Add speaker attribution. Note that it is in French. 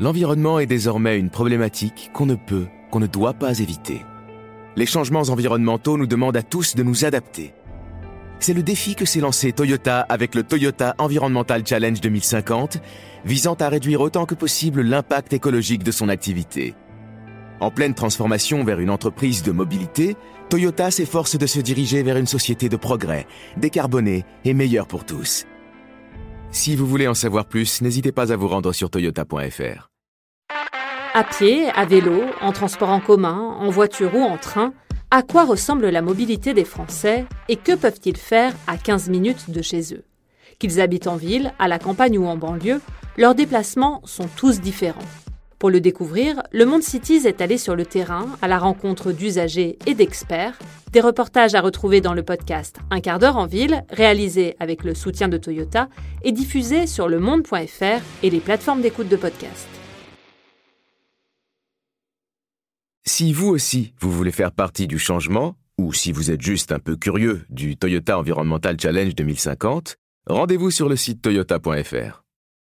Speaker 1: L'environnement est désormais une problématique qu'on ne peut, qu'on ne doit pas éviter. Les changements environnementaux nous demandent à tous de nous adapter. C'est le défi que s'est lancé Toyota avec le Toyota Environmental Challenge 2050, visant à réduire autant que possible l'impact écologique de son activité. En pleine transformation vers une entreprise de mobilité, Toyota s'efforce de se diriger vers une société de progrès, décarbonée et meilleure pour tous. Si vous voulez en savoir plus, n'hésitez pas à vous rendre sur toyota.fr.
Speaker 2: À pied, à vélo, en transport en commun, en voiture ou en train, à quoi ressemble la mobilité des Français et que peuvent-ils faire à 15 minutes de chez eux? Qu'ils habitent en ville, à la campagne ou en banlieue, leurs déplacements sont tous différents. Pour le découvrir, le Monde Cities est allé sur le terrain à la rencontre d'usagers et d'experts. Des reportages à retrouver dans le podcast Un quart d'heure en ville, réalisé avec le soutien de Toyota et diffusé sur le monde.fr et les plateformes d'écoute de podcast.
Speaker 1: Si vous aussi, vous voulez faire partie du changement, ou si vous êtes juste un peu curieux du Toyota Environmental Challenge 2050, rendez-vous sur le site toyota.fr.